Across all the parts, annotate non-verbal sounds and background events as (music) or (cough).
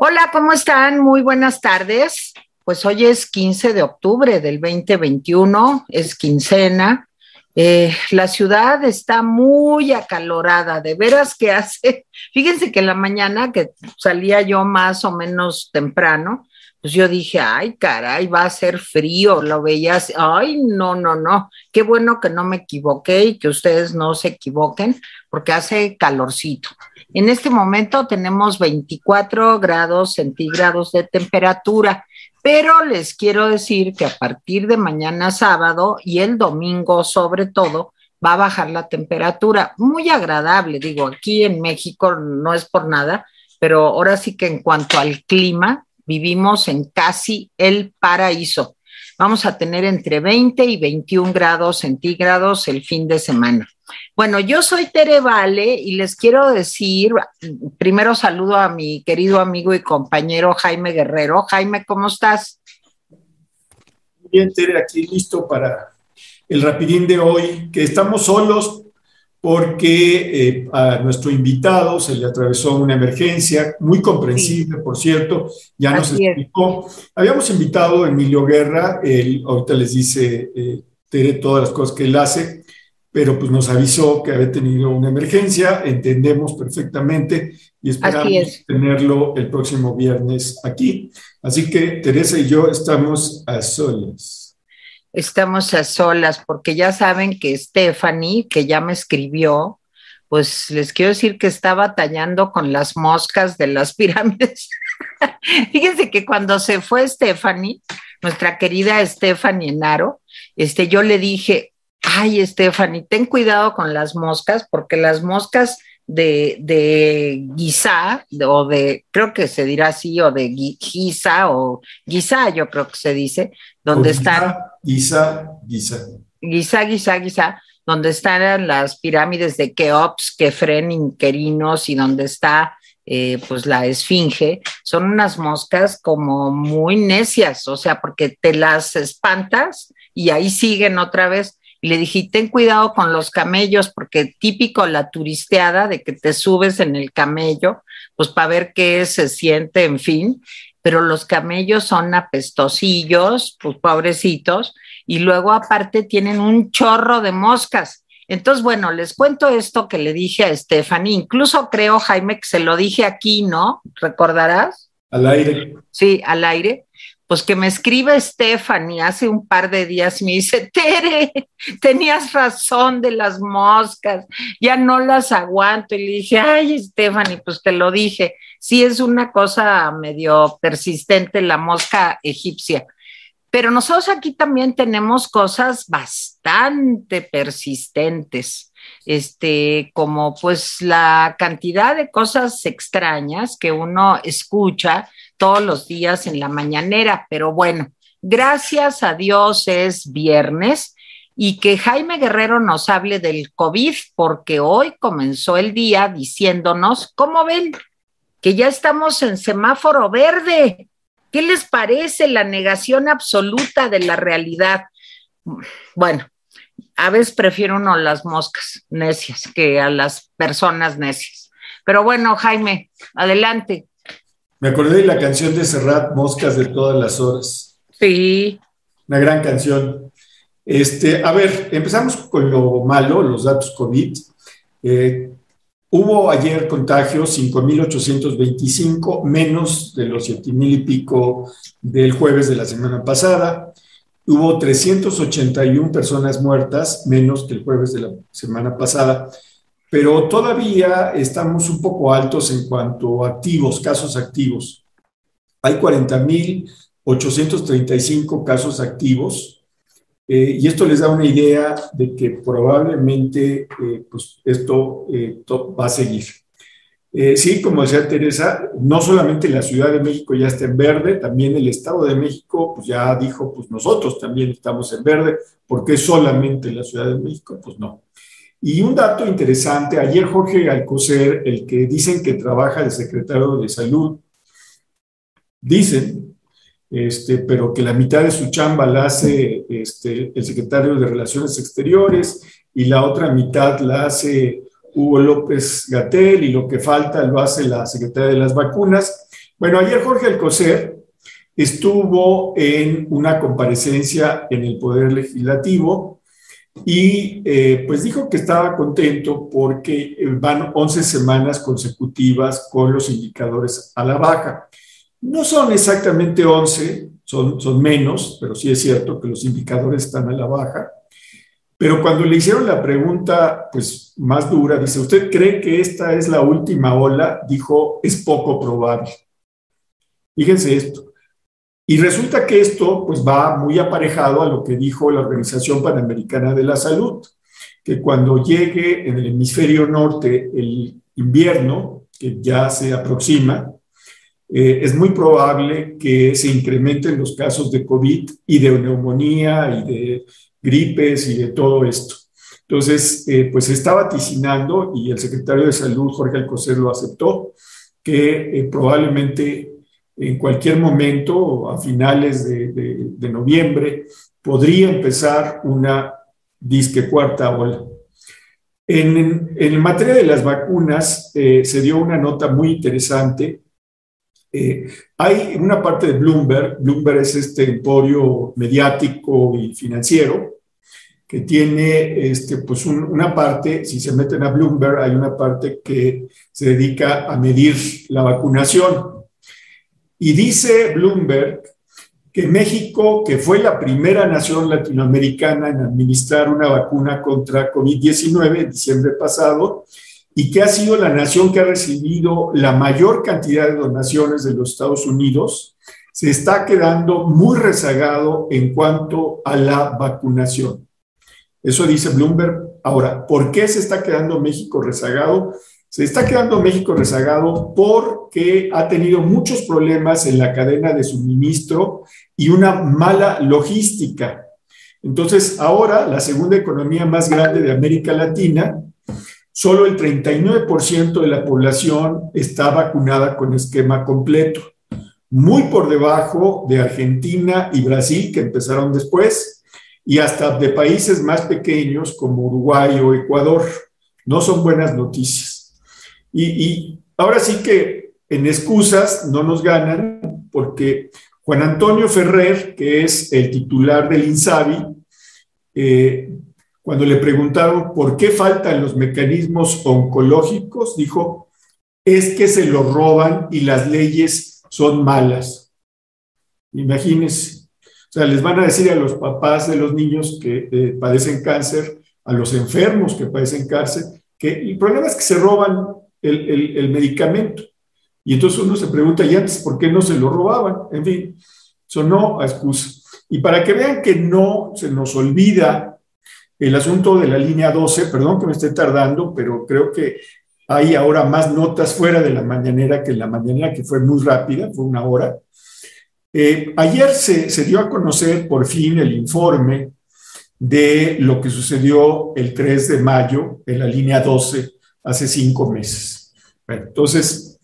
Hola, ¿cómo están? Muy buenas tardes. Pues hoy es 15 de octubre del 2021, es quincena. Eh, la ciudad está muy acalorada, de veras que hace, (laughs) fíjense que en la mañana que salía yo más o menos temprano, pues yo dije, ay, caray, va a ser frío, lo veías, ay, no, no, no, qué bueno que no me equivoqué y que ustedes no se equivoquen, porque hace calorcito. En este momento tenemos 24 grados centígrados de temperatura, pero les quiero decir que a partir de mañana sábado y el domingo sobre todo, va a bajar la temperatura. Muy agradable, digo, aquí en México no es por nada, pero ahora sí que en cuanto al clima, vivimos en casi el paraíso. Vamos a tener entre 20 y 21 grados centígrados el fin de semana. Bueno, yo soy Tere Vale y les quiero decir, primero saludo a mi querido amigo y compañero Jaime Guerrero. Jaime, ¿cómo estás? Bien, Tere, aquí listo para el rapidín de hoy, que estamos solos porque eh, a nuestro invitado se le atravesó una emergencia, muy comprensible, por cierto, ya nos explicó. Habíamos invitado a Emilio Guerra, él ahorita les dice eh, Tere todas las cosas que él hace, pero pues nos avisó que había tenido una emergencia, entendemos perfectamente y esperamos tenerlo el próximo viernes aquí. Así que Teresa y yo estamos a solas. Estamos a solas porque ya saben que Stephanie, que ya me escribió, pues les quiero decir que está batallando con las moscas de las (laughs) pirámides. Fíjense que cuando se fue Stephanie, nuestra querida Stephanie Enaro, este, yo le dije, ay, Stephanie, ten cuidado con las moscas, porque las moscas de, de guisa, o de, creo que se dirá así, o de guisa, o guisa, yo creo que se dice, donde están. Guisa, guisa. Guisa, guisa, guisa, donde están las pirámides de Keops, Kefren, Inquerinos y donde está eh, pues la esfinge, son unas moscas como muy necias, o sea, porque te las espantas y ahí siguen otra vez. Y le dije, ten cuidado con los camellos, porque típico la turisteada de que te subes en el camello, pues para ver qué se siente, en fin. Pero los camellos son apestosillos, pues pobrecitos, y luego aparte tienen un chorro de moscas. Entonces, bueno, les cuento esto que le dije a Stephanie, incluso creo, Jaime, que se lo dije aquí, ¿no? ¿Recordarás? Al aire. Sí, al aire pues que me escribe Stephanie hace un par de días me dice, Tere, tenías razón de las moscas, ya no las aguanto. Y le dije, ay, Stephanie, pues te lo dije, sí es una cosa medio persistente la mosca egipcia. Pero nosotros aquí también tenemos cosas bastante persistentes, este, como pues la cantidad de cosas extrañas que uno escucha todos los días en la mañanera, pero bueno, gracias a Dios es viernes y que Jaime Guerrero nos hable del COVID, porque hoy comenzó el día diciéndonos, ¿cómo ven? Que ya estamos en semáforo verde. ¿Qué les parece la negación absoluta de la realidad? Bueno, a veces prefiero uno las moscas necias que a las personas necias. Pero bueno, Jaime, adelante. Me acordé de la canción de Serrat, Moscas de todas las horas. Sí. Una gran canción. Este, a ver, empezamos con lo malo, los datos COVID. Eh, hubo ayer contagios 5.825, menos de los 7.000 y pico del jueves de la semana pasada. Hubo 381 personas muertas, menos que el jueves de la semana pasada pero todavía estamos un poco altos en cuanto a activos, casos activos. Hay 40.835 casos activos eh, y esto les da una idea de que probablemente eh, pues esto eh, va a seguir. sí, como decía Teresa, no solamente la Ciudad de México ya está en verde, también el Estado de México pues ya dijo, pues nosotros también estamos en verde, ¿por qué solamente la Ciudad de México? Pues no. Y un dato interesante, ayer Jorge Alcocer, el que dicen que trabaja de secretario de salud, dicen, este, pero que la mitad de su chamba la hace este, el secretario de Relaciones Exteriores y la otra mitad la hace Hugo López Gatel y lo que falta lo hace la secretaria de las vacunas. Bueno, ayer Jorge Alcocer estuvo en una comparecencia en el Poder Legislativo y eh, pues dijo que estaba contento porque van 11 semanas consecutivas con los indicadores a la baja. No son exactamente 11, son, son menos, pero sí es cierto que los indicadores están a la baja. Pero cuando le hicieron la pregunta pues más dura, dice, ¿usted cree que esta es la última ola? Dijo, es poco probable. Fíjense esto. Y resulta que esto pues va muy aparejado a lo que dijo la Organización Panamericana de la Salud, que cuando llegue en el hemisferio norte el invierno, que ya se aproxima, eh, es muy probable que se incrementen los casos de COVID y de neumonía y de gripes y de todo esto. Entonces, eh, pues se está vaticinando y el secretario de Salud, Jorge Alcocer, lo aceptó, que eh, probablemente en cualquier momento, a finales de, noviembre, podría empezar una disque cuarta ola. En, en, materia de las vacunas, se dio una nota muy interesante eh, hay una parte de Bloomberg, Bloomberg es este emporio mediático y financiero, que tiene este, pues una parte, si se meten a Bloomberg, hay una parte que se dedica a medir la vacunación. Y dice Bloomberg que México, que fue la primera nación latinoamericana en administrar una vacuna contra COVID-19 en diciembre pasado, y que ha sido la nación que ha recibido la mayor cantidad de donaciones de los Estados Unidos, se está quedando muy rezagado en cuanto a la vacunación. Eso dice Bloomberg. Ahora, ¿por qué se está quedando México rezagado? Se está quedando México rezagado porque ha tenido muchos problemas en la cadena de suministro y una mala logística. Entonces, ahora la segunda economía más grande de América Latina solo el 39% de la población está vacunada con esquema completo, muy por debajo de Argentina y Brasil, que empezaron después, y hasta de países más pequeños como Uruguay o Ecuador. No son buenas noticias. Y, ahora sí que en excusas no nos ganan, porque Juan Antonio Ferrer, que es el titular del INSABI, eh, cuando le preguntaron por qué faltan los mecanismos oncológicos, dijo, es que se los roban y las leyes son malas. Imagínense. O sea, les van a decir a los papás de los niños que eh, padecen cáncer, a los enfermos que padecen cáncer, que el problema es que se roban el, el medicamento. Y entonces uno se pregunta, ¿y antes por qué no se lo robaban? En fin, sonó a excusa. Y para que vean que no se nos olvida el asunto de la línea 12, perdón que me esté tardando, pero creo que hay ahora más notas fuera de la mañanera que la mañanera, que fue muy rápida, fue una hora. Eh, ayer se, se, dio a conocer por fin el informe de lo que sucedió el 3 de mayo en la línea 12 hace cinco meses. entonces,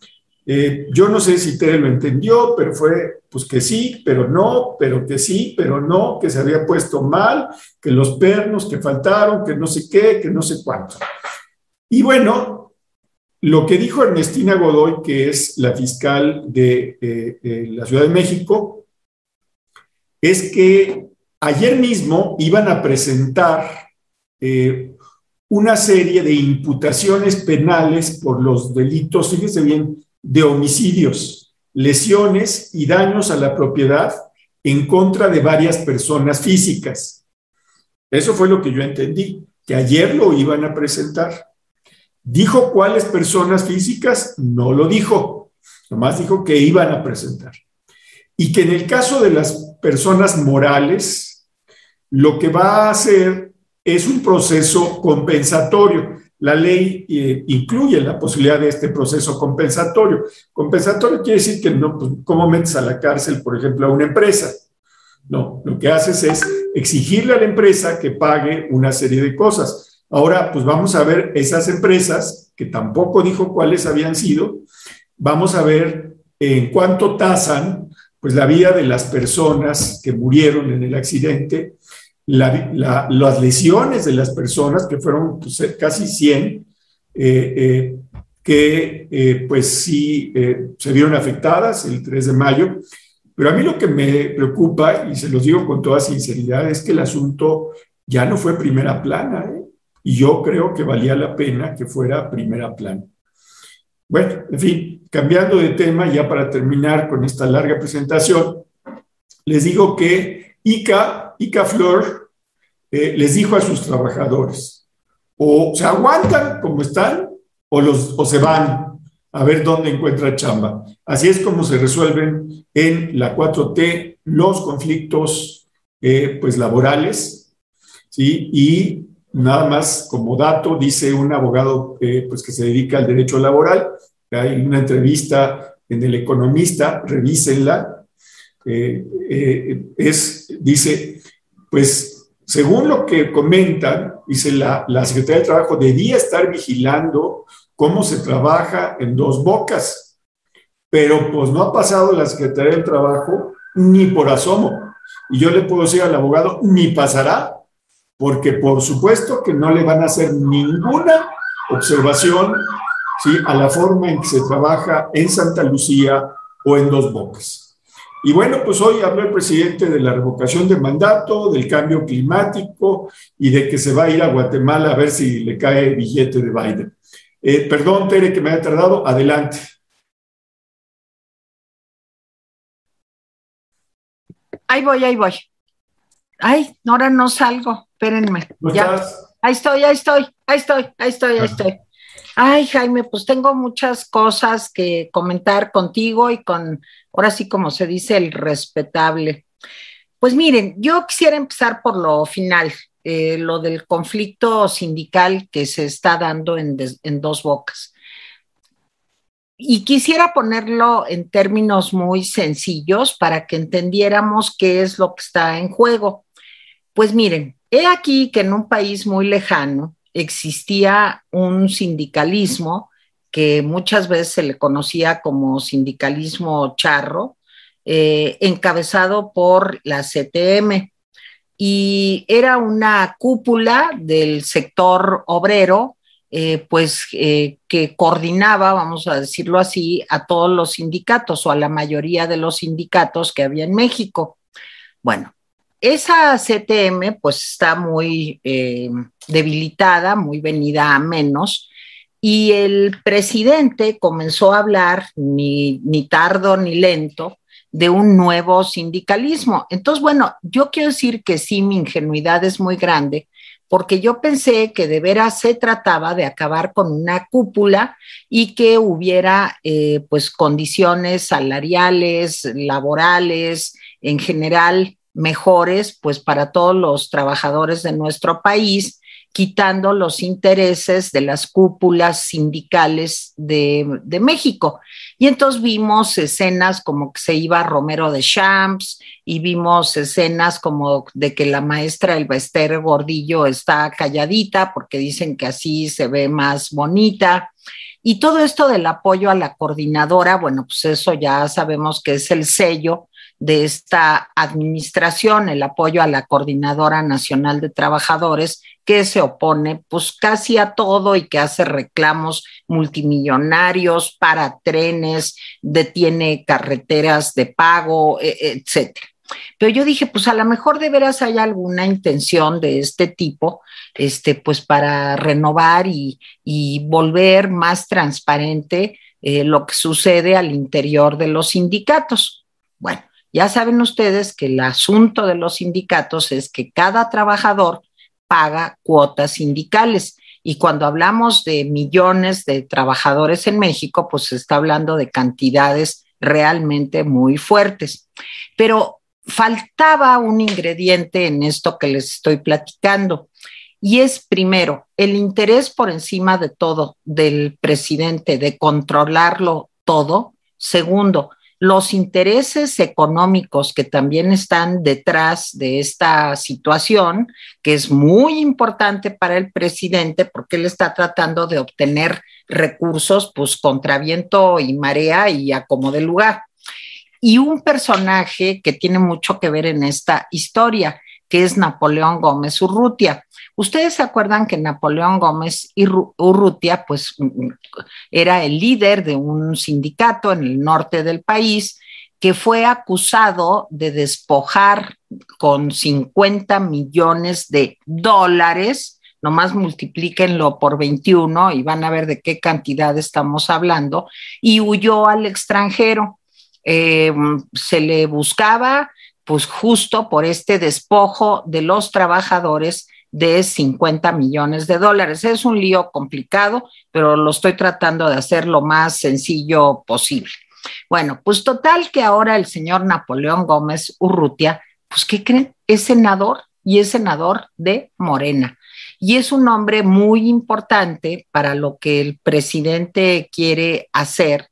eh, yo no sé si Tere lo entendió, pero fue pues que sí, pero no, pero que sí, pero no, que se había puesto mal, que los pernos, que faltaron, que no sé qué, que no sé cuánto. Y bueno, lo que dijo Ernestina Godoy, que es la fiscal de eh, la Ciudad de México, es que ayer mismo iban a presentar eh, una serie de imputaciones penales por los delitos, fíjese bien, de homicidios, lesiones y daños a la propiedad en contra de varias personas físicas. Eso fue lo que yo entendí, que ayer lo iban a presentar. ¿Dijo cuáles personas físicas? No lo dijo, nomás dijo que iban a presentar. Y que en el caso de las personas morales, lo que va a hacer es un proceso compensatorio la ley eh, incluye la posibilidad de este proceso compensatorio. Compensatorio quiere decir que no, pues, ¿cómo metes a la cárcel, por ejemplo, a una empresa? No, lo que haces es exigirle a la empresa que pague una serie de cosas. Ahora, pues vamos a ver esas empresas, que tampoco dijo cuáles habían sido, vamos a ver en cuánto tasan pues la vida de las personas que murieron en el accidente las lesiones de las personas, que fueron pues, casi 100, eh, eh, que eh, pues sí eh, se vieron afectadas el 3 de mayo, pero a mí lo que me preocupa, y se los digo con toda sinceridad, es que el asunto ya no fue primera plana, ¿eh? y yo creo que valía la pena que fuera primera plana. Bueno, en fin, cambiando de tema, ya para terminar con esta larga presentación, les digo que ICA, ICA Flor, les dijo a sus trabajadores, o se aguantan como están o, los, o se van a ver dónde encuentra chamba. Así es como se resuelven en la 4T los conflictos eh, pues laborales. Y nada más como dato, dice un abogado eh, pues que se dedica al derecho laboral, hay una entrevista en El Economista, revísenla, eh, es, dice, pues según lo que comentan, dice la, la Secretaría de Trabajo debía estar vigilando cómo se trabaja en dos bocas. Pero pues no ha pasado la Secretaría del Trabajo ni por asomo. Y yo le puedo decir al abogado, ni pasará, porque por supuesto que no le van a hacer ninguna observación a la forma en que se trabaja en Santa Lucía o en Dos Bocas. Y bueno, pues hoy habló el presidente de la revocación de mandato, del cambio climático y de que se va a ir a Guatemala a ver si le cae el billete de Biden. Eh, perdón, Tere, que me haya tardado. Adelante. Ahí voy, ahí voy. Ay, ahora no salgo. Espérenme. Ya. Ahí estoy, ahí estoy, ahí estoy, ahí estoy, ahí estoy. Ay, Jaime, pues tengo muchas cosas que comentar contigo y con, ahora sí como se dice, el respetable. Pues miren, yo quisiera empezar por lo final. Eh, lo del conflicto sindical que se está dando en, en dos bocas. Y quisiera ponerlo en términos muy sencillos para que entendiéramos qué es lo que está en juego. Pues miren, he aquí que en un país muy lejano existía un sindicalismo que muchas veces se le conocía como sindicalismo charro, eh, encabezado por la CTM y era una cúpula del sector obrero, eh, pues eh, que coordinaba, vamos a decirlo así, a todos los sindicatos o a la mayoría de los sindicatos que había en México. Bueno, esa CTM pues está muy eh, debilitada, muy venida a menos, y el presidente comenzó a hablar, ni, ni tardo ni lento, de un nuevo sindicalismo. Entonces, bueno, yo quiero decir que sí, mi ingenuidad es muy grande, porque yo pensé que de veras se trataba de acabar con una cúpula y que hubiera eh, pues condiciones salariales, laborales, en general mejores pues para todos los trabajadores de nuestro país quitando los intereses de las cúpulas sindicales de, México. Y entonces vimos escenas como que se iba Romero de Champs y vimos escenas como de que la maestra El Bester Gordillo está calladita porque dicen que así se ve más bonita. Y todo esto del apoyo a la coordinadora, bueno, pues eso ya sabemos que es el sello de esta administración, el apoyo a la Coordinadora Nacional de Trabajadores, que se opone pues casi a todo y que hace reclamos multimillonarios para trenes, detiene carreteras de pago, e, etcétera. Pero yo dije, pues a lo mejor de veras hay alguna intención de este tipo, este, pues para renovar y, volver más transparente eh, lo que sucede al interior de los sindicatos. Bueno, ya saben ustedes que el asunto de los sindicatos es que cada trabajador paga cuotas sindicales. Y cuando hablamos de millones de trabajadores en México, pues se está hablando de cantidades realmente muy fuertes. Pero faltaba un ingrediente en esto que les estoy platicando. Y es primero el interés por encima de todo del presidente de controlarlo todo. Segundo, los intereses económicos que también están detrás de esta situación, que es muy importante para el presidente porque él está tratando de obtener recursos pues contra viento y marea y a de lugar. Y un personaje que tiene mucho que ver en esta historia, que es Napoleón Gómez Urrutia. Ustedes se acuerdan que Napoleón Gómez Urrutia, pues mm, era el líder de un sindicato en el norte del país que fue acusado de despojar con 50 millones de dólares, nomás multiplíquenlo por 21 y van a ver de qué cantidad estamos hablando, y huyó al extranjero. Eh, se le buscaba, pues justo por este despojo de los trabajadores de 50 millones de dólares. Es un lío complicado, pero lo estoy tratando de hacer lo más sencillo posible. Bueno, pues total que ahora el señor Napoleón Gómez Urrutia, pues ¿qué creen? Es senador y es senador de Morena. Y es un hombre muy importante para lo que el presidente quiere hacer,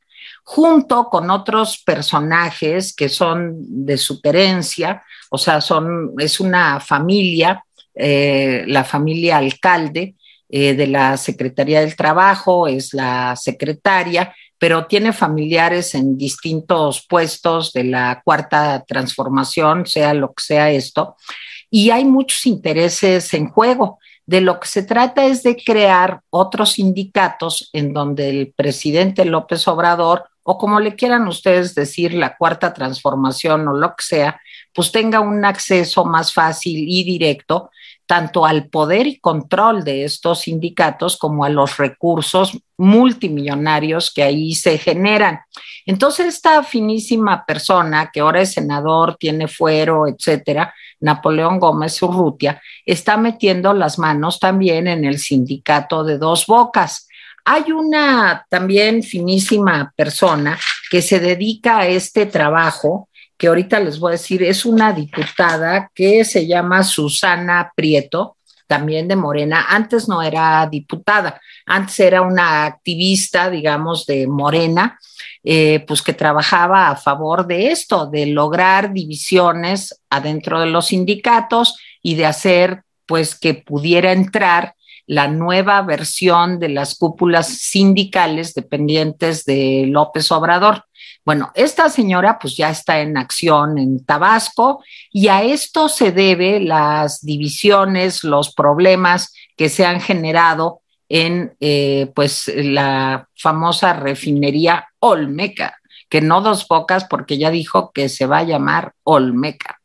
junto con otros personajes que son de su herencia, o sea, son, es una familia, eh, la familia alcalde eh, de la Secretaría del Trabajo, es la secretaria, pero tiene familiares en distintos puestos de la cuarta transformación, sea lo que sea esto, y hay muchos intereses en juego. De lo que se trata es de crear otros sindicatos en donde el presidente López Obrador, o como le quieran ustedes decir, la cuarta transformación o lo que sea, pues tenga un acceso más fácil y directo tanto al poder y control de estos sindicatos como a los recursos multimillonarios que ahí se generan. Entonces, esta finísima persona que ahora es senador, tiene fuero, etcétera, Napoleón Gómez Urrutia, está metiendo las manos también en el sindicato de dos bocas. Hay una también finísima persona que se dedica a este trabajo, que ahorita les voy a decir, es una diputada que se llama Susana Prieto, también de Morena. Antes no era diputada, antes era una activista, digamos, de Morena, eh, pues que trabajaba a favor de esto, de lograr divisiones adentro de los sindicatos y de hacer, pues, que pudiera entrar la nueva versión de las cúpulas sindicales dependientes de López Obrador. Bueno, esta señora pues ya está en acción en Tabasco y a esto se debe las divisiones, los problemas que se han generado en eh, pues la famosa refinería Olmeca, que no dos bocas porque ya dijo que se va a llamar Olmeca.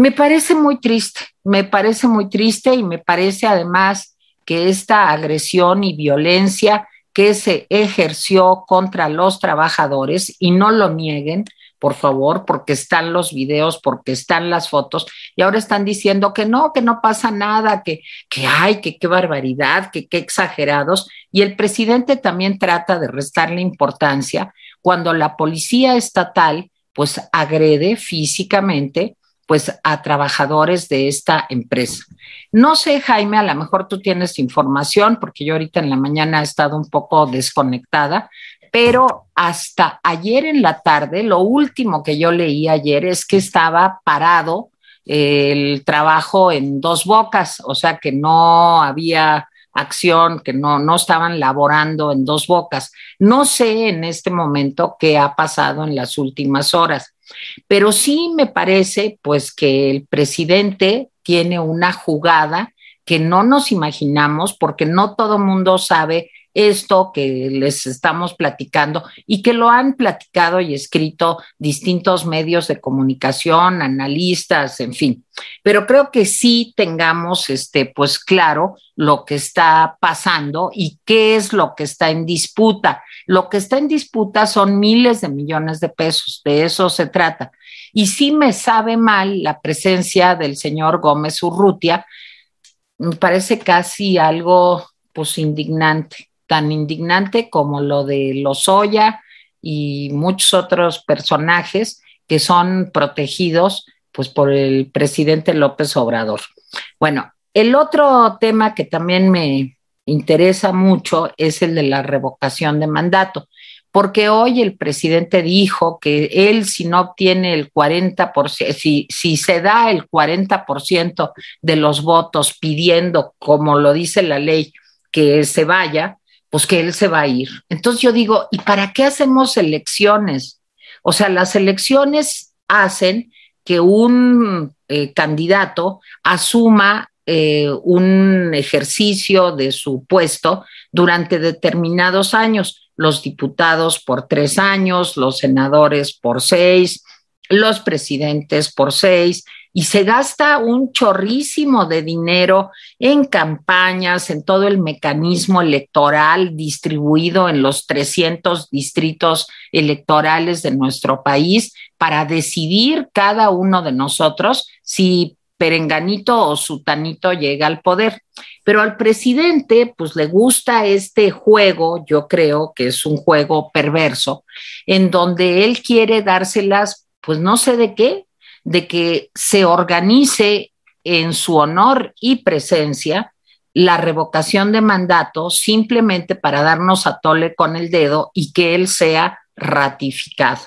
Me parece muy triste, me parece muy triste y me parece además que esta agresión y violencia que se ejerció contra los trabajadores y no lo nieguen, por favor, porque están los videos, porque están las fotos, y ahora están diciendo que no, que no pasa nada, que, que hay, que qué barbaridad, que qué exagerados. Y el presidente también trata de restarle importancia cuando la policía estatal pues agrede físicamente pues a trabajadores de esta empresa. No sé, Jaime, a lo mejor tú tienes información, porque yo ahorita en la mañana he estado un poco desconectada, pero hasta ayer en la tarde, lo último que yo leí ayer es que estaba parado el trabajo en dos bocas, o sea que no había acción, que no, no estaban laborando en dos bocas. No sé en este momento qué ha pasado en las últimas horas. Pero sí me parece pues que el presidente tiene una jugada que no nos imaginamos porque no todo mundo sabe esto que les estamos platicando y que lo han platicado y escrito distintos medios de comunicación, analistas, en fin. Pero creo que sí tengamos este pues claro lo que está pasando y qué es lo que está en disputa. Lo que está en disputa son miles de millones de pesos, de eso se trata. Y sí me sabe mal la presencia del señor Gómez Urrutia, me parece casi algo pues indignante, tan indignante como lo de Lozoya y muchos otros personajes que son protegidos pues por el presidente López Obrador. Bueno, el otro tema que también me, interesa mucho es el de la revocación de mandato, porque hoy el presidente dijo que él si no obtiene el 40%, si, si se da el 40% de los votos pidiendo, como lo dice la ley, que se vaya, pues que él se va a ir. Entonces yo digo, ¿y para qué hacemos elecciones? O sea, las elecciones hacen que un eh, candidato asuma eh, un ejercicio de su puesto durante determinados años, los diputados por tres años, los senadores por seis, los presidentes por seis, y se gasta un chorrísimo de dinero en campañas, en todo el mecanismo electoral distribuido en los 300 distritos electorales de nuestro país para decidir cada uno de nosotros si perenganito o sutanito llega al poder. Pero al presidente, pues le gusta este juego, yo creo que es un juego perverso, en donde él quiere dárselas, pues no sé de qué, de que se organice en su honor y presencia la revocación de mandato simplemente para darnos a tole con el dedo y que él sea ratificado.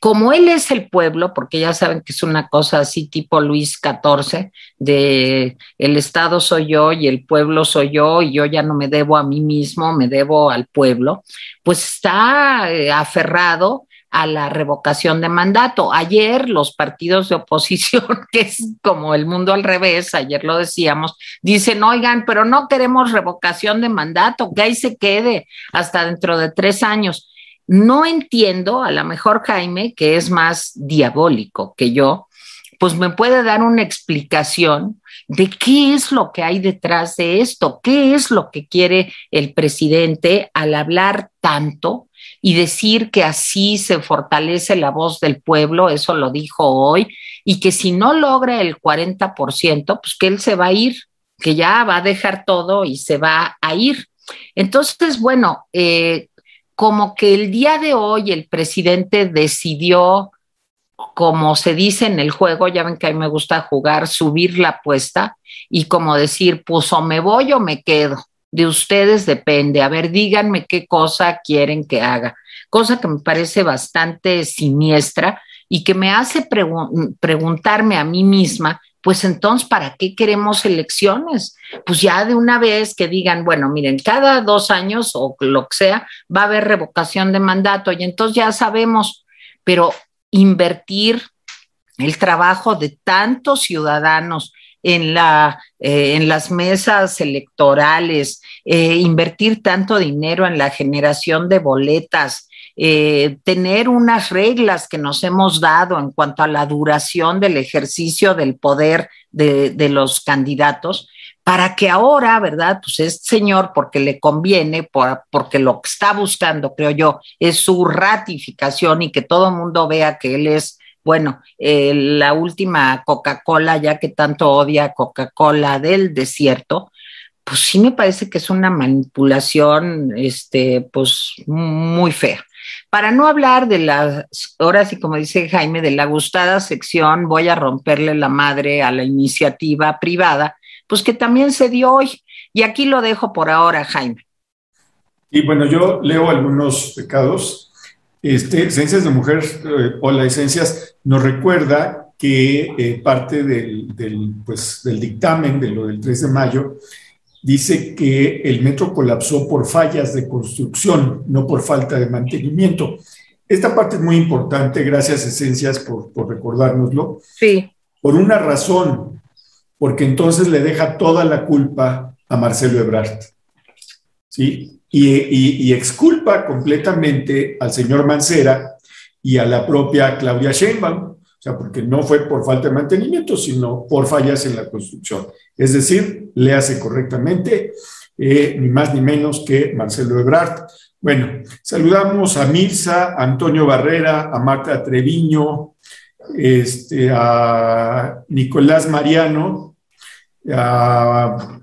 Como él es el pueblo, porque ya saben que es una cosa así tipo Luis XIV, de el Estado soy yo y el pueblo soy yo y yo ya no me debo a mí mismo, me debo al pueblo, pues está eh, aferrado a la revocación de mandato. Ayer los partidos de oposición, (laughs) que es como el mundo al revés, ayer lo decíamos, dicen, oigan, pero no queremos revocación de mandato, que ahí se quede hasta dentro de tres años. No entiendo, a lo mejor Jaime, que es más diabólico que yo, pues me puede dar una explicación de qué es lo que hay detrás de esto, qué es lo que quiere el presidente al hablar tanto y decir que así se fortalece la voz del pueblo, eso lo dijo hoy, y que si no logra el 40%, pues que él se va a ir, que ya va a dejar todo y se va a ir. Entonces, bueno, eh, como que el día de hoy el presidente decidió, como se dice en el juego, ya ven que a mí me gusta jugar, subir la apuesta y como decir, pues o me voy o me quedo. De ustedes depende. A ver, díganme qué cosa quieren que haga. Cosa que me parece bastante siniestra y que me hace preguntarme a mí misma pues entonces, ¿para qué queremos elecciones? Pues ya de una vez que digan, bueno, miren, cada dos años o lo que sea, va a haber revocación de mandato y entonces ya sabemos, pero invertir el trabajo de tantos ciudadanos en, la, eh, en las mesas electorales, eh, invertir tanto dinero en la generación de boletas, eh, tener unas reglas que nos hemos dado en cuanto a la duración del ejercicio del poder de, los candidatos, para que ahora, ¿verdad? Pues este señor, porque le conviene, porque lo que está buscando, creo yo, es su ratificación y que todo el mundo vea que él es, bueno, eh, la última Coca-Cola, ya que tanto odia Coca-Cola del desierto, pues sí me parece que es una manipulación, este, pues muy fea. Para no hablar de las, ahora sí como dice Jaime, de la gustada sección, voy a romperle la madre a la iniciativa privada, pues que también se dio hoy. Y aquí lo dejo por ahora, Jaime. Y bueno, yo leo algunos pecados. Este, Esencias de Mujer eh, o la Esencias nos recuerda que eh, parte del, del, pues, del dictamen de lo del 3 de mayo dice que el metro colapsó por fallas de construcción, no por falta de mantenimiento. Esta parte es muy importante, gracias Esencias por, por recordárnoslo. Sí. Por una razón, porque entonces le deja toda la culpa a Marcelo Ebrard. ¿Sí? Y, y, exculpa completamente al señor Mancera y a la propia Claudia Sheinbaum o sea, porque no fue por falta de mantenimiento, sino por fallas en la construcción. Es decir, le hace correctamente, eh, ni más ni menos que Marcelo Ebrard. Bueno, saludamos a Mirza, a Antonio Barrera, a Marta Treviño, este, a Nicolás Mariano, a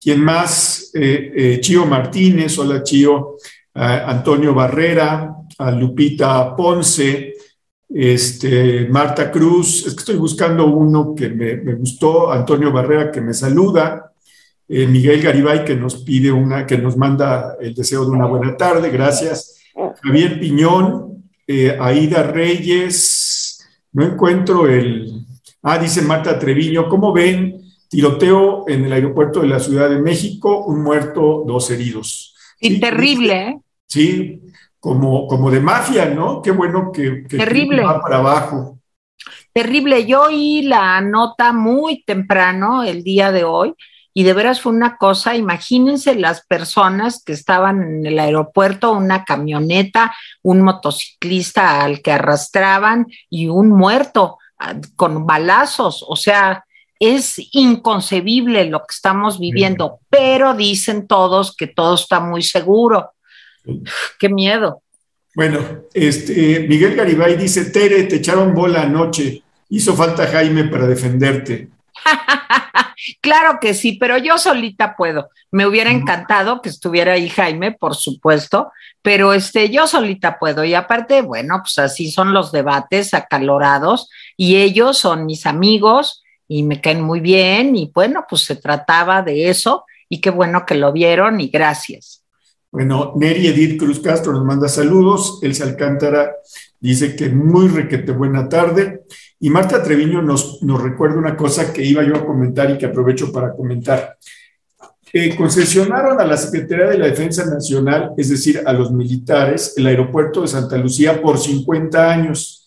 quien más, eh, eh, Chío Martínez, hola Chío, a Antonio Barrera, a Lupita Ponce, este, Marta Cruz, es que estoy buscando uno que me, gustó, Antonio Barrera que me saluda, eh, Miguel Garibay que nos pide una, que nos manda el deseo de una buena tarde, gracias. Javier Piñón, Aida Reyes, no encuentro el, ah, dice Marta Treviño, ¿cómo ven? Tiroteo en el aeropuerto de la Ciudad de México, un muerto, dos heridos. Y terrible, ¿eh? Sí, como, como de mafia, ¿no? Qué bueno que, Terrible. va para abajo. terrible. Yo oí la nota muy temprano el día de hoy y de veras fue una cosa, imagínense las personas que estaban en el aeropuerto, una camioneta, un motociclista al que arrastraban y un muerto ah, con balazos, o sea, es inconcebible lo que estamos viviendo, pero dicen todos que todo está muy seguro. Qué miedo. Bueno, este, Miguel Garibay dice, Tere, te echaron bola anoche, hizo falta Jaime para defenderte. (laughs) claro que sí, pero yo solita puedo. Me hubiera encantado que estuviera ahí Jaime, por supuesto, pero este, yo solita puedo. Y aparte, bueno, pues así son los debates acalorados y ellos son mis amigos y me caen muy bien y bueno, pues se trataba de eso y qué bueno que lo vieron y gracias. Bueno, Neri Edith Cruz Castro nos manda saludos, Elsa Alcántara dice que muy requete buena tarde y Marta Treviño nos, nos recuerda una cosa que iba yo a comentar y que aprovecho para comentar. Eh, concesionaron a la Secretaría de la Defensa Nacional, es decir, a los militares, el aeropuerto de Santa Lucía por 50 años.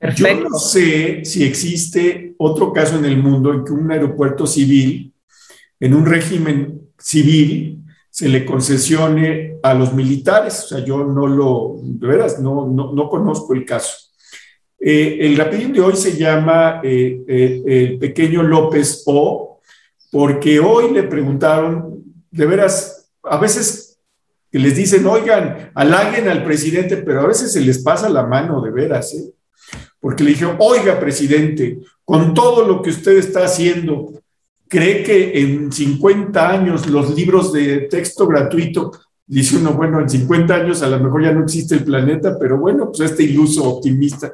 Yo no sé si existe otro caso en el mundo en que un aeropuerto civil, en un régimen civil, se le concesione a los militares. O sea, yo no lo, de veras, no, no, conozco el caso. Eh, el rapidín de hoy se llama eh, eh, el pequeño López O, porque hoy le preguntaron, de veras, a veces que les dicen, oigan, halaguen al presidente, pero a veces se les pasa la mano, de veras, ¿eh? Porque le dijeron, oiga, presidente, con todo lo que usted está haciendo, ¿cree que en 50 años los libros de texto gratuito, dice uno, bueno, en 50 años a lo mejor ya no existe el planeta, pero bueno, pues este iluso optimista,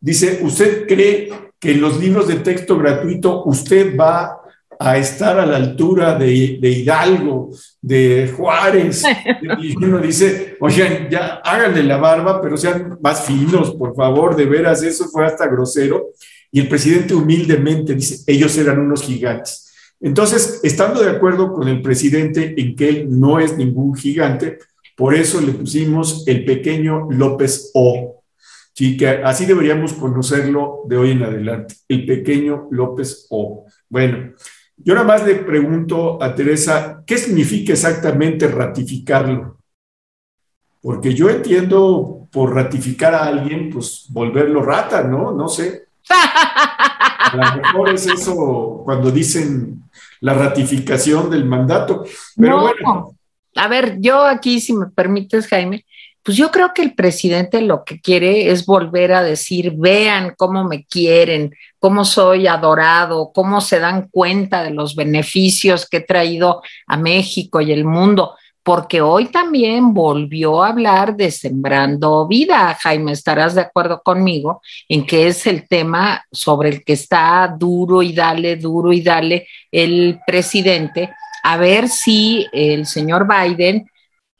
dice, ¿usted cree que en los libros de texto gratuito usted va a estar a la altura de, Hidalgo, de Juárez. (laughs) Y uno dice, oigan, ya háganle la barba, pero sean más finos, por favor, de veras, eso fue hasta grosero. Y el presidente humildemente dice, ellos eran unos gigantes. Entonces, estando de acuerdo con el presidente en que él no es ningún gigante, por eso le pusimos el pequeño López O. Sí, que así deberíamos conocerlo de hoy en adelante, el pequeño López O. Bueno, yo nada más le pregunto a Teresa, ¿qué significa exactamente ratificarlo? Porque yo entiendo por ratificar a alguien, pues volverlo rata, ¿no? No sé. (laughs) A lo mejor es eso cuando dicen la ratificación del mandato. Pero bueno. A ver, yo aquí, si me permites, Jaime, pues yo creo que el presidente lo que quiere es volver a decir, vean cómo me quieren, cómo soy adorado, cómo se dan cuenta de los beneficios que he traído a México y el mundo, porque hoy también volvió a hablar de sembrando vida. Jaime, estarás de acuerdo conmigo en que es el tema sobre el que está duro y dale, duro y dale el presidente, a ver si el señor Biden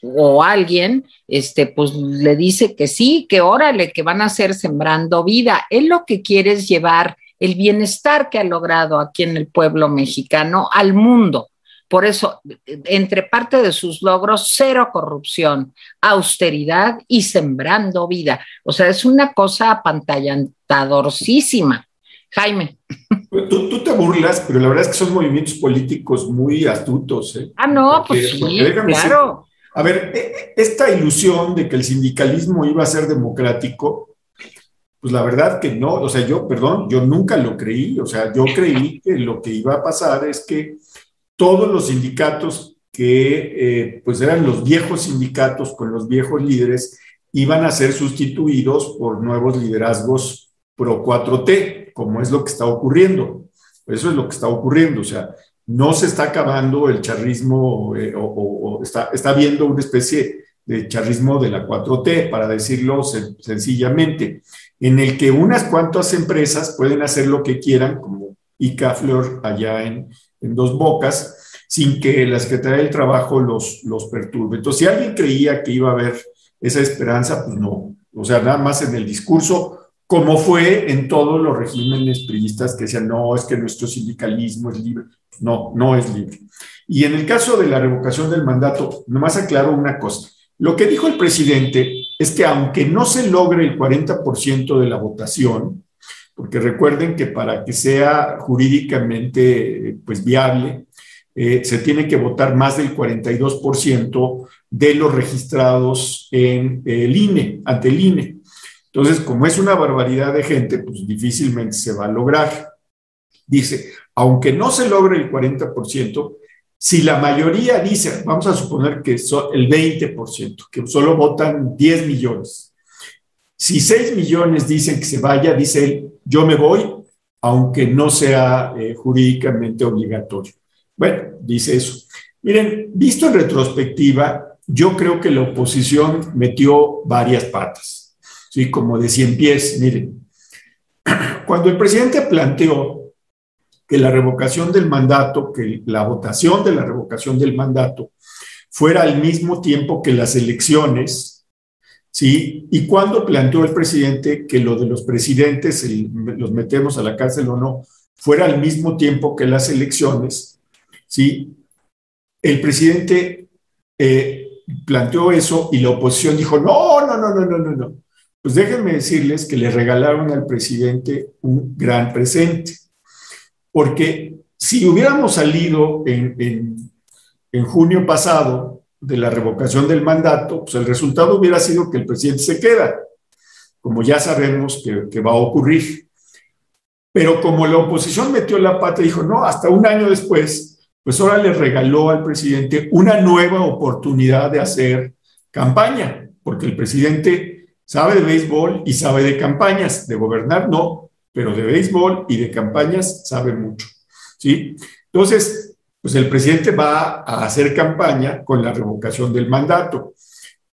o alguien, este, pues le dice que sí, que órale, que van a ser sembrando vida. Él lo que quiere es llevar el bienestar que ha logrado aquí en el pueblo mexicano al mundo. Por eso, entre parte de sus logros, cero corrupción, austeridad y sembrando vida. O sea, es una cosa apantallantadorcísima. Jaime. Tú, te burlas, pero la verdad es que son movimientos políticos muy astutos. ¿eh? Ah, no, pues sí, claro. A ver, e, e, esta ilusión de que el sindicalismo iba a ser democrático, pues la verdad que no, o sea, yo, perdón, yo nunca lo creí, o sea, yo creí que lo que iba a pasar es que todos los sindicatos que eh, pues eran los viejos sindicatos con los viejos líderes iban a ser sustituidos por nuevos liderazgos pro 4T, como es lo que está ocurriendo. Eso es lo que está ocurriendo, o sea, no se está acabando el charrismo eh, o, está, está habiendo una especie de charrismo de la 4T, para decirlo sencillamente, en el que unas cuantas empresas pueden hacer lo que quieran, como Icaflor allá en, en Dos Bocas, sin que la Secretaría del Trabajo los, los perturbe. Entonces, si alguien creía que iba a haber esa esperanza, pues no. O sea, nada más en el discurso como fue en todos los regímenes priistas que decían, no, es que nuestro sindicalismo es libre. No, no es libre. Y en el caso de la revocación del mandato, nomás aclaro una cosa. Lo que dijo el presidente es que aunque no se logre el 40% de la votación, porque recuerden que para que sea jurídicamente pues, viable, eh, se tiene que votar más del 42% de los registrados en el INE, ante el INE. Entonces, como es una barbaridad de gente, pues difícilmente se va a lograr. Dice, aunque no se logre el 40%, si la mayoría dice, vamos a suponer que son el 20%, que solo votan 10 millones. Si 6 millones dicen que se vaya, dice él, yo me voy, aunque no sea eh, jurídicamente obligatorio. Bueno, dice eso. Miren, visto en retrospectiva, yo creo que la oposición metió varias patas, ¿sí? Como de 100 pies, miren. (clears throat) Cuando el presidente planteó que la revocación del mandato, que la votación de la revocación del mandato fuera al mismo tiempo que las elecciones, ¿sí? Y cuando planteó el presidente que lo de los presidentes, los metemos a la cárcel o no, fuera al mismo tiempo que las elecciones, ¿sí? El presidente eh, planteó eso y la oposición dijo, no, no, no, no, no, no, no. Pues déjenme decirles que le regalaron al presidente un gran presente, porque si hubiéramos salido en, en junio pasado de la revocación del mandato, pues el resultado hubiera sido que el presidente se queda, como ya sabemos que, va a ocurrir. Pero como la oposición metió la pata y dijo, no, hasta un año después, pues ahora le regaló al presidente una nueva oportunidad de hacer campaña, porque el presidente sabe de béisbol y sabe de campañas, de gobernar no, pero de béisbol y de campañas sabe mucho. ¿sí? Entonces, pues el presidente va a hacer campaña con la revocación del mandato.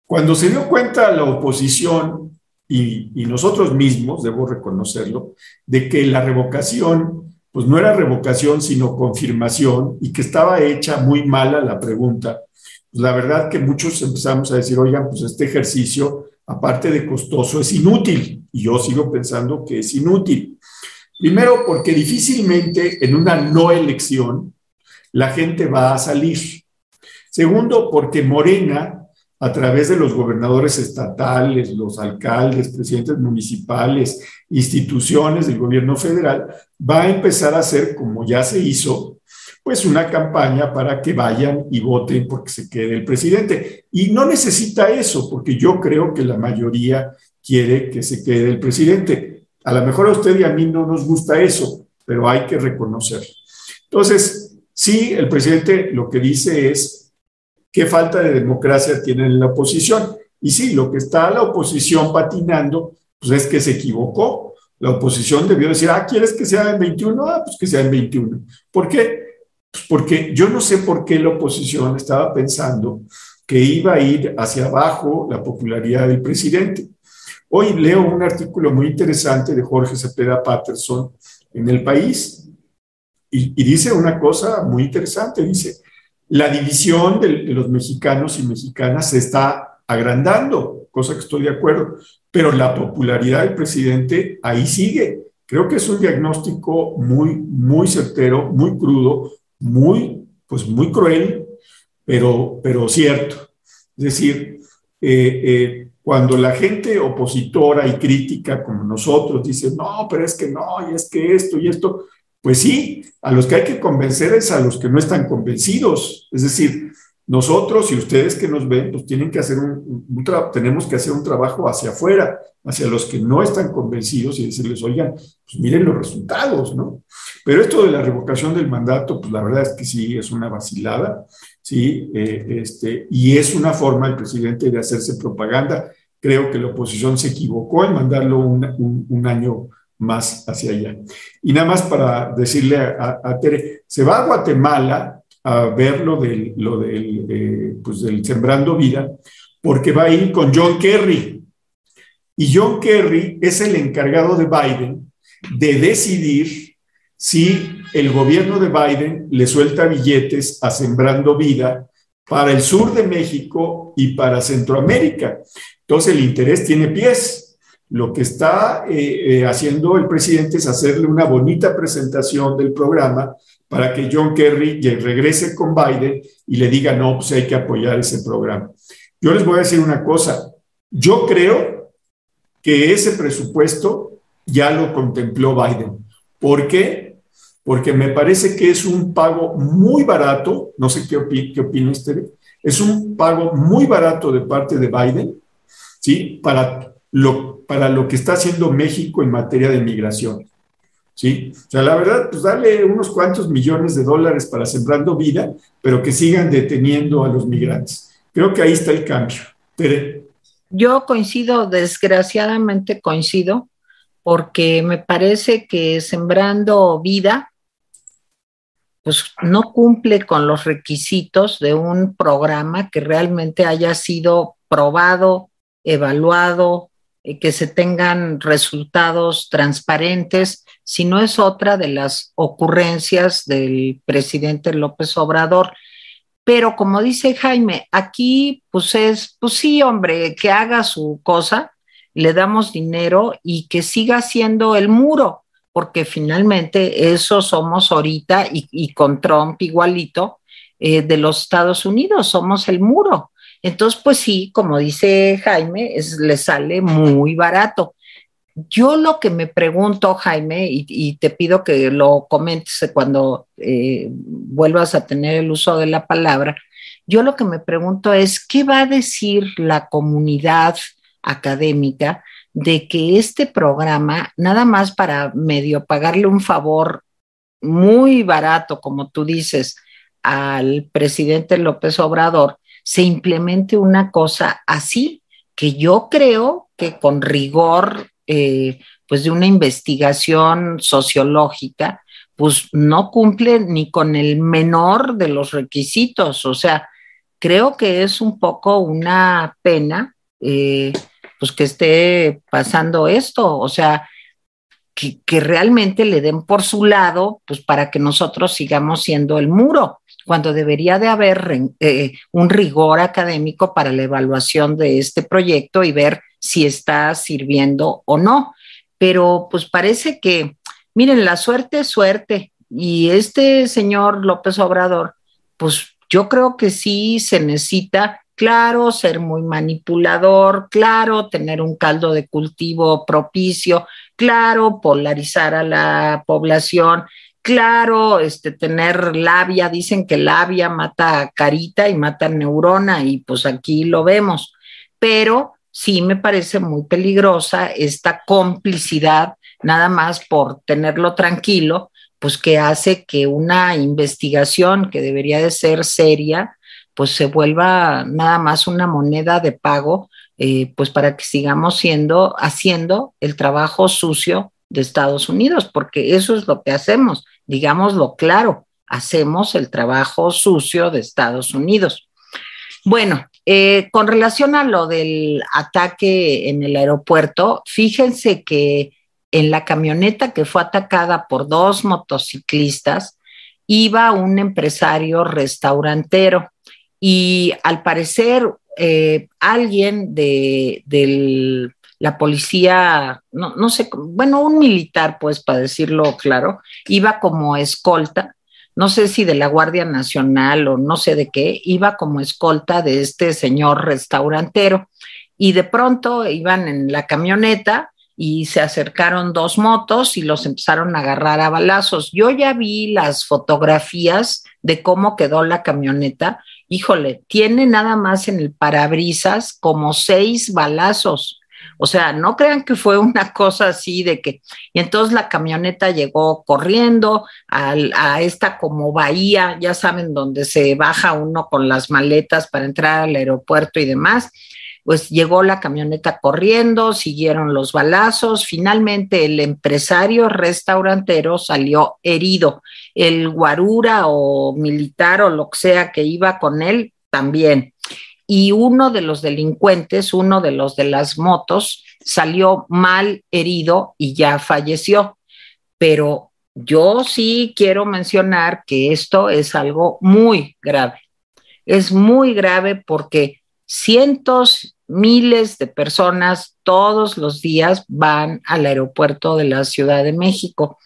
Cuando se dio cuenta la oposición y, nosotros mismos, debo reconocerlo, de que la revocación, pues no era revocación, sino confirmación y que estaba hecha muy mala la pregunta, pues la verdad que muchos empezamos a decir, oigan, pues este ejercicio, aparte de costoso, es inútil. Y yo sigo pensando que es inútil. Primero, porque difícilmente en una no elección, la gente va a salir. Segundo, porque Morena, a través de los gobernadores estatales, los alcaldes, presidentes municipales, instituciones del gobierno federal, va a empezar a hacer, como ya se hizo, pues una campaña para que vayan y voten porque se quede el presidente. Y no necesita eso, porque yo creo que la mayoría quiere que se quede el presidente. A lo mejor a usted y a mí no nos gusta eso, pero hay que reconocerlo. Entonces, Sí, el presidente lo que dice es qué falta de democracia tiene la oposición. Y sí, lo que está la oposición patinando, pues es que se equivocó. La oposición debió decir, ah, ¿quieres que sea en 21? Ah, pues que sea en 21. ¿Por qué? Pues porque yo no sé por qué la oposición estaba pensando que iba a ir hacia abajo la popularidad del presidente. Hoy leo un artículo muy interesante de Jorge Cepeda Patterson en El País, y, dice una cosa muy interesante, dice, la división de, los mexicanos y mexicanas se está agrandando, cosa que estoy de acuerdo, pero la popularidad del presidente ahí sigue. Creo que es un diagnóstico muy, muy certero, muy crudo, muy, pues muy cruel, pero, pero cierto. Es decir, eh, eh, cuando la gente opositora y crítica como nosotros dice, no, pero es que no, y es que esto y esto, pues sí, a los que hay que convencer es a los que no están convencidos. Es decir, nosotros y ustedes que nos ven, pues tienen que hacer un, tenemos que hacer un trabajo hacia afuera, hacia los que no están convencidos y decirles, oigan, pues miren los resultados, ¿no? Pero esto de la revocación del mandato, pues la verdad es que sí, es una vacilada, ¿sí? Eh, este, y es una forma del presidente de hacerse propaganda. Creo que la oposición se equivocó en mandarlo un, año más hacia allá. Y nada más para decirle a, Tere, se va a Guatemala a ver lo lo del, eh, pues del Sembrando Vida, porque va a ir con John Kerry. Y John Kerry es el encargado de Biden de decidir si el gobierno de Biden le suelta billetes a Sembrando Vida para el sur de México y para Centroamérica. Entonces el interés tiene pies. Lo que está eh, eh, haciendo el presidente es hacerle una bonita presentación del programa para que John Kerry regrese con Biden y le diga, no, pues hay que apoyar ese programa. Yo les voy a decir una cosa, yo creo que ese presupuesto ya lo contempló Biden. ¿Por qué? Porque me parece que es un pago muy barato, no sé qué, qué opina usted, es un pago muy barato de parte de Biden, ¿sí? Para lo, para lo que está haciendo México en materia de migración. ¿sí? O sea, la verdad, pues darle unos cuantos millones de dólares para sembrando vida, pero que sigan deteniendo a los migrantes. Creo que ahí está el cambio. Yo coincido, desgraciadamente coincido, porque me parece que sembrando vida, pues no cumple con los requisitos de un programa que realmente haya sido probado, evaluado, eh, que se tengan resultados transparentes, si no es otra de las ocurrencias del presidente López Obrador. Pero como dice Jaime, aquí pues es, pues sí, hombre, que haga su cosa, le damos dinero y que siga siendo el muro, porque finalmente eso somos ahorita y, con Trump igualito eh, de los Estados Unidos, somos el muro. Entonces, pues sí, como dice Jaime, es, le sale muy barato. Yo lo que me pregunto, Jaime, y, te pido que lo comentes cuando eh, vuelvas a tener el uso de la palabra, yo lo que me pregunto es, ¿qué va a decir la comunidad académica de que este programa, nada más para medio pagarle un favor muy barato, como tú dices, al presidente López Obrador, se implemente una cosa así, que yo creo que con rigor, eh, pues de una investigación sociológica, pues no cumple ni con el menor de los requisitos. O sea, creo que es un poco una pena, eh, pues que esté pasando esto. O sea, que, que, realmente le den por su lado, pues para que nosotros sigamos siendo el muro cuando debería de haber eh, un rigor académico para la evaluación de este proyecto y ver si está sirviendo o no. Pero pues parece que, miren, la suerte es suerte y este señor López Obrador, pues yo creo que sí se necesita, claro, ser muy manipulador, claro, tener un caldo de cultivo propicio, claro, polarizar a la población, claro, este, tener labia, dicen que labia mata carita y mata neurona y pues aquí lo vemos, pero sí me parece muy peligrosa esta complicidad, nada más por tenerlo tranquilo, pues que hace que una investigación que debería de ser seria, pues se vuelva nada más una moneda de pago, eh, pues para que sigamos siendo, haciendo el trabajo sucio de Estados Unidos, porque eso es lo que hacemos digámoslo claro, hacemos el trabajo sucio de Estados Unidos. Bueno, eh, con relación a lo del ataque en el aeropuerto, fíjense que en la camioneta que fue atacada por dos motociclistas iba un empresario restaurantero y al parecer eh, alguien de, del la policía, no, no sé, bueno, un militar, pues, para decirlo claro, iba como escolta, no sé si de la Guardia Nacional o no sé de qué, iba como escolta de este señor restaurantero. Y de pronto iban en la camioneta y se acercaron dos motos y los empezaron a agarrar a balazos. Yo ya vi las fotografías de cómo quedó la camioneta. Híjole, tiene nada más en el parabrisas como seis balazos. O sea, no crean que fue una (laughs) cosa así de que... Y entonces la camioneta llegó corriendo a esta como bahía, ya saben, donde se baja uno con las maletas para entrar al aeropuerto y demás. Pues llegó la camioneta corriendo, siguieron los balazos, finalmente el empresario restaurantero salió herido, el guarura o militar o lo que sea que iba con él también y uno de los delincuentes, uno de los de las motos, salió mal herido y ya falleció. Pero yo sí quiero mencionar que esto es algo muy grave. Es muy grave porque cientos, miles de personas todos los días van al aeropuerto de la Ciudad de México.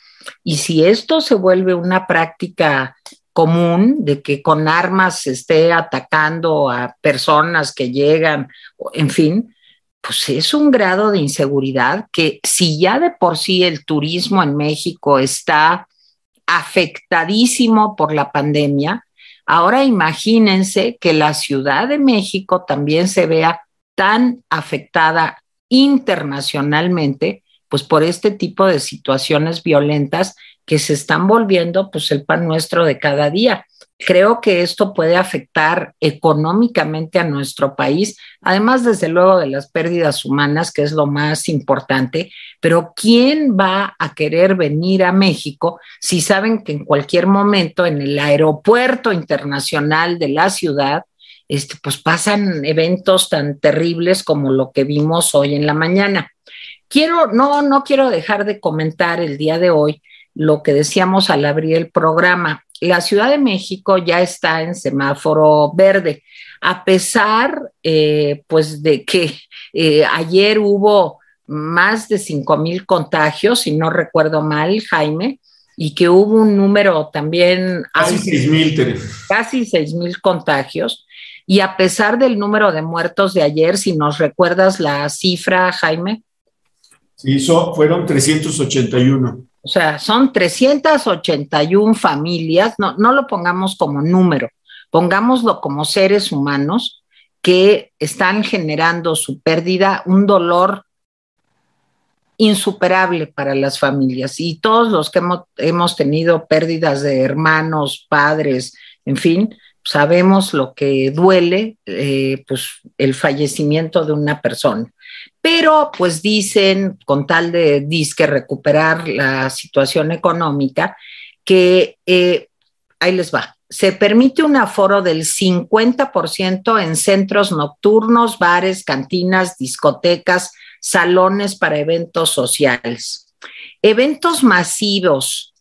Y si esto se vuelve una práctica común de que con armas se esté atacando a personas que llegan, en fin, pues es un grado de inseguridad que si ya de por sí el turismo en México está afectadísimo por la pandemia, ahora imagínense que la Ciudad de México también se vea tan afectada internacionalmente, pues por este tipo de situaciones violentas que se están volviendo pues el pan nuestro de cada día. Creo que esto puede afectar económicamente a nuestro país, además desde luego de las pérdidas humanas, que es lo más importante, pero ¿quién va a querer venir a México si saben que en cualquier momento en el aeropuerto internacional de la ciudad este, pues pasan eventos tan terribles como lo que vimos hoy en la mañana. Quiero, no, no quiero dejar de comentar el día de hoy lo que decíamos al abrir el programa. La Ciudad de México ya está en semáforo verde, a pesar, eh, pues, de que eh, ayer hubo más de 5 mil contagios, si no recuerdo mal, Jaime, y que hubo un número también... Casi 6 mil, Casi 6 mil contagios. Y a pesar del número de muertos de ayer, si nos recuerdas la cifra, Jaime. Sí, fueron 381. O sea, son 381 familias, no, no lo pongamos como número, pongámoslo como seres humanos que están generando su pérdida, un dolor insuperable para las familias. Y todos los que hemos, hemos tenido pérdidas de hermanos, padres, en fin, sabemos lo que duele, eh, pues el fallecimiento de una persona. Pero pues dicen, con tal de disque recuperar la situación económica, que eh, ahí les va. Se permite un aforo del 50% en centros nocturnos, bares, cantinas, discotecas, salones para eventos sociales. Eventos masivos,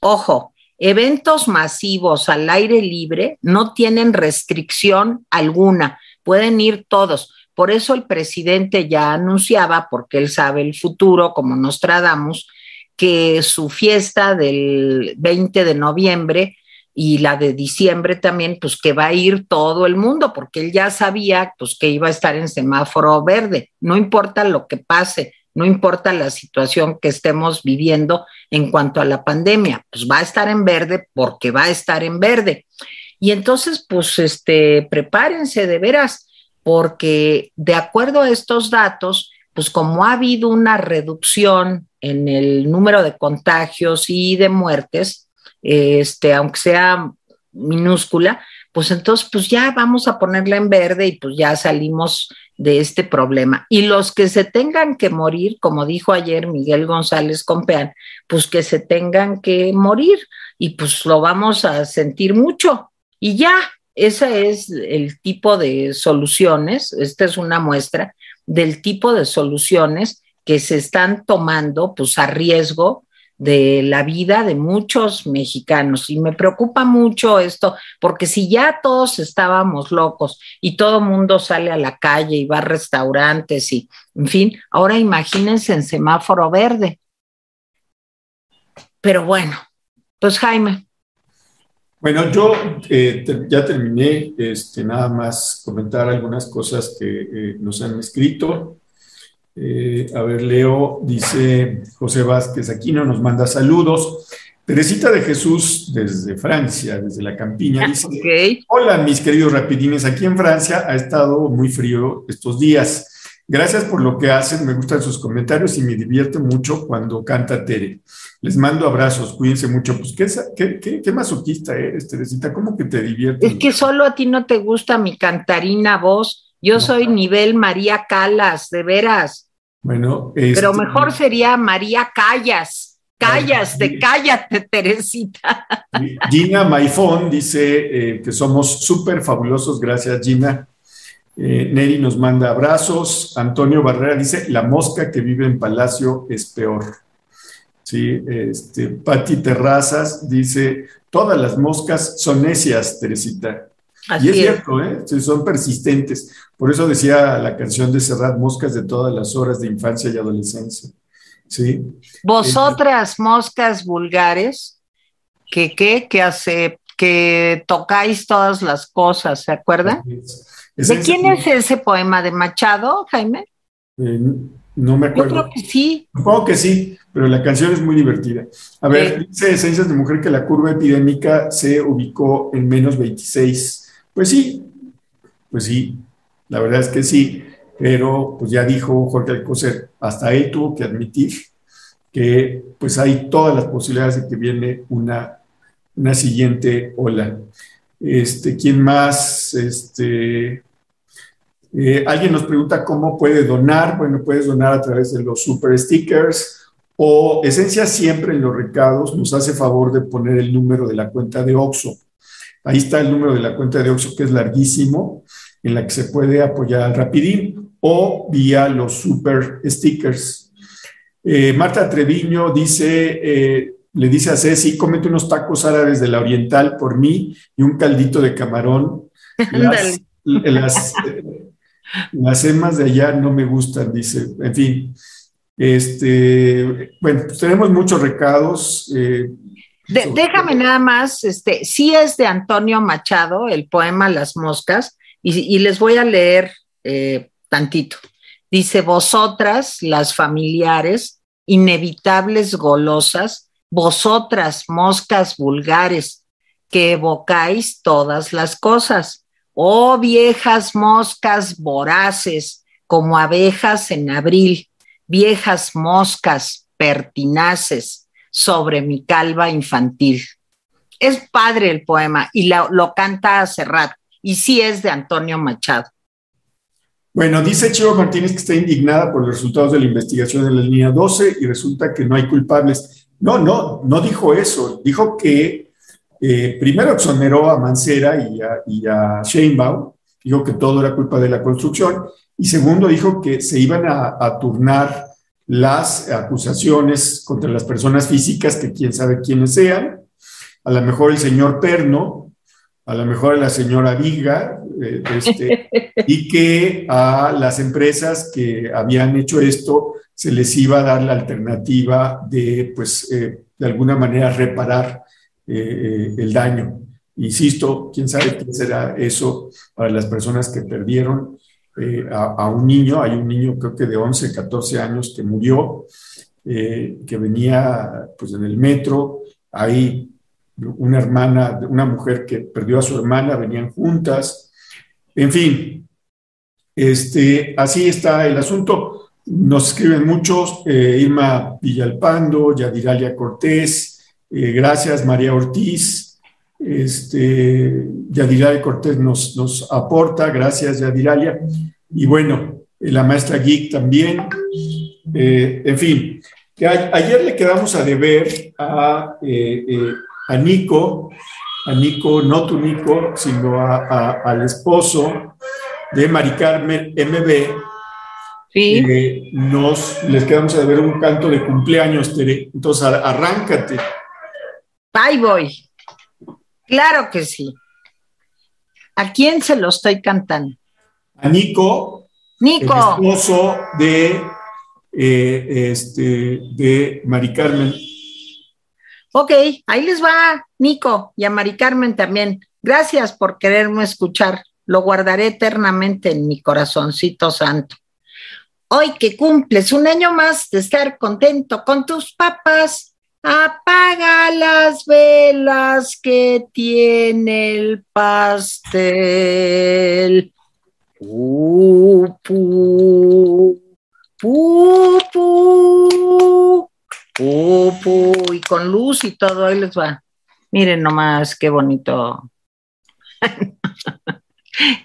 ojo, Eventos masivos al aire libre no tienen restricción alguna, pueden ir todos. Por eso el presidente ya anunciaba, porque él sabe el futuro, como nos tradamos, que su fiesta del 20 de noviembre y la de diciembre también, pues que va a ir todo el mundo, porque él ya sabía pues que iba a estar en semáforo verde, no importa lo que pase, no importa la situación que estemos viviendo en cuanto a la pandemia, pues va a estar en verde porque va a estar en verde. Y entonces, pues, este, prepárense de veras, porque de acuerdo a estos datos, pues como ha habido una reducción en el número de contagios y de muertes, este, aunque sea minúscula, pues entonces, pues ya vamos a ponerla en verde y pues ya salimos de este problema. Y los que se tengan que morir, como dijo ayer Miguel González Compeán, pues que se tengan que morir y pues lo vamos a sentir mucho. Y ya, ese es el tipo de soluciones, esta es una muestra del tipo de soluciones que se están tomando pues a riesgo de la vida de muchos mexicanos. Y me preocupa mucho esto, porque si ya todos estábamos locos y todo mundo sale a la calle y va a restaurantes y, en fin, ahora imagínense en semáforo verde. Pero bueno, pues Jaime. Bueno, yo eh, ya terminé, este, nada más comentar algunas cosas que eh, nos han escrito. Eh, a ver, Leo, dice José Vázquez Aquino, nos manda saludos. Teresita de Jesús desde Francia, desde la campiña, dice, hola mis queridos rapidines, aquí en Francia ha estado muy frío estos días. Gracias por lo que hacen, me gustan sus comentarios y me divierte mucho cuando canta Tere. Les mando abrazos, cuídense mucho. Pues qué, qué, qué, masoquista eres, Teresita, ¿cómo que te diviertes? Es que solo a ti no te gusta mi cantarina voz. Yo soy nivel María Calas, de veras. Bueno, pero este, mejor sería María Callas. Callas, de cállate, Teresita. Gina Maifón dice eh, que somos súper fabulosos. Gracias, Gina. Eh, Neri nos manda abrazos. Antonio Barrera dice: La mosca que vive en Palacio es peor. Sí, este, Patti Terrazas dice: Todas las moscas son necias, Teresita y es, cierto, ¿eh? son persistentes. Por eso decía la canción de Serrat, moscas de todas las horas de infancia y adolescencia. ¿Sí? Vosotras, moscas vulgares, que, que, hace, que tocáis todas las cosas, ¿se acuerdan? ¿De quién es ese poema? ¿De Machado, Jaime? Eh, no me acuerdo. Yo creo que sí. Supongo que sí, pero la canción es muy divertida. A ver, dice Esencias de Mujer que la curva epidémica se ubicó en menos 26. Pues sí, pues sí, la verdad es que sí, pero pues ya dijo Jorge Alcocer, hasta él tuvo que admitir que pues hay todas las posibilidades de que viene una, una siguiente ola. Este, ¿Quién más? Este, eh, alguien nos pregunta cómo puede donar. Bueno, puedes donar a través de los super stickers o Esencia siempre en los recados nos hace favor de poner el número de la cuenta de OXO. Ahí está el número de la cuenta de OXO que es larguísimo, en la que se puede apoyar al Rapidín o vía los super stickers. Eh, Marta Treviño dice, eh, le dice a Ceci, cómete unos tacos árabes de la Oriental por mí y un caldito de camarón. (laughs) Las, las emas de allá no me gustan, dice. En fin, este, bueno, pues tenemos muchos recados. Eh, déjame nada más, este, sí es de Antonio Machado, el poema Las Moscas, y, les voy a leer eh, tantito. Dice, vosotras, las familiares, inevitables golosas, vosotras, moscas vulgares, que evocáis todas las cosas Oh viejas moscas voraces, como abejas en abril, viejas moscas pertinaces sobre mi calva infantil. Es padre el poema y lo, lo canta Serrat, y sí es de Antonio Machado. Bueno, dice Chivo Martínez que está indignada por los resultados de la investigación de la línea 12 y resulta que no hay culpables. No, no, no dijo eso. Dijo que eh, primero exoneró a Mancera y a, y a Sheinbaum, dijo que todo era culpa de la construcción, y segundo dijo que se iban a, turnar las acusaciones contra las personas físicas, que quién sabe quiénes sean, a lo mejor el señor Perno, a lo mejor la señora Viga, eh, este, (laughs) y que a las empresas que habían hecho esto se les iba a dar la alternativa de, pues, eh, de alguna manera reparar eh, el daño. Insisto, quién sabe qué será eso para las personas que perdieron eh, a, un niño. Hay un niño, creo que de 11, 14 años, que murió, eh, que venía pues en el metro. Hay una hermana, una mujer que perdió a su hermana, venían juntas. En fin, este, así está el asunto. Nos escriben muchos, Irma Villalpando, Yadiralia Cortés, eh, gracias, María Ortiz. Este, Yadiralia Cortés nos, nos aporta. Gracias, Yadiralia. Y bueno, eh, la maestra Geek también. Eh, en fin, ayer le quedamos a deber a, a Nico, a Nico, no tu Nico, sino al esposo de Mari Carmen MB, Sí. nos les quedamos a deber un canto de cumpleaños, Tere. Entonces, arráncate. Ahí voy. Claro que sí. ¿A quién se lo estoy cantando? A Nico. Nico. El esposo de, eh, este, de Mari Carmen. Ok, ahí les va, Nico, y a Mari Carmen también. Gracias por quererme escuchar. Lo guardaré eternamente en mi corazoncito santo. Hoy que cumples un año más de estar contento con tus papás, Apaga las velas que tiene el pastel. Pu, pu, pu, pu, y con luz y todo, ahí les va. Miren nomás qué bonito. (laughs)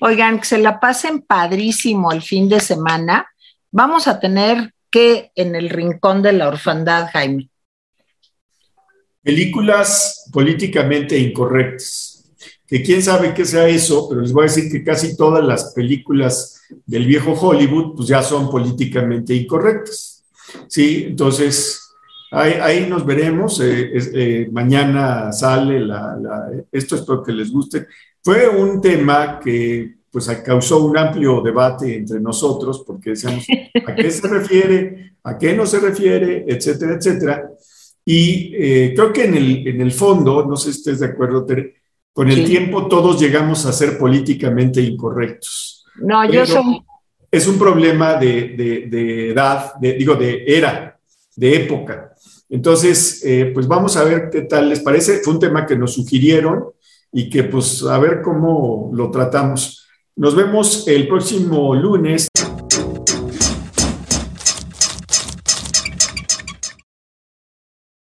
Oigan, que se la pasen padrísimo el fin de semana. Vamos a tener que en el rincón de la orfandad, Jaime películas políticamente incorrectas. Que quién sabe qué sea eso, pero les voy a decir que casi todas las películas del viejo Hollywood pues ya son políticamente incorrectas. Sí, entonces ahí, nos veremos. Eh, eh, mañana sale la, esto espero que les guste. Fue un tema que pues causó un amplio debate entre nosotros porque decíamos a qué se refiere, a qué no se refiere, etcétera, etcétera. Y eh, creo que en el, en el fondo, no sé si estés de acuerdo, Tere, con el tiempo todos llegamos a ser políticamente incorrectos. No, yo soy... es un problema de, edad, digo, de era, de época. Entonces, eh, pues vamos a ver qué tal les parece. Fue un tema que nos sugirieron y que pues a ver cómo lo tratamos. Nos vemos el próximo lunes.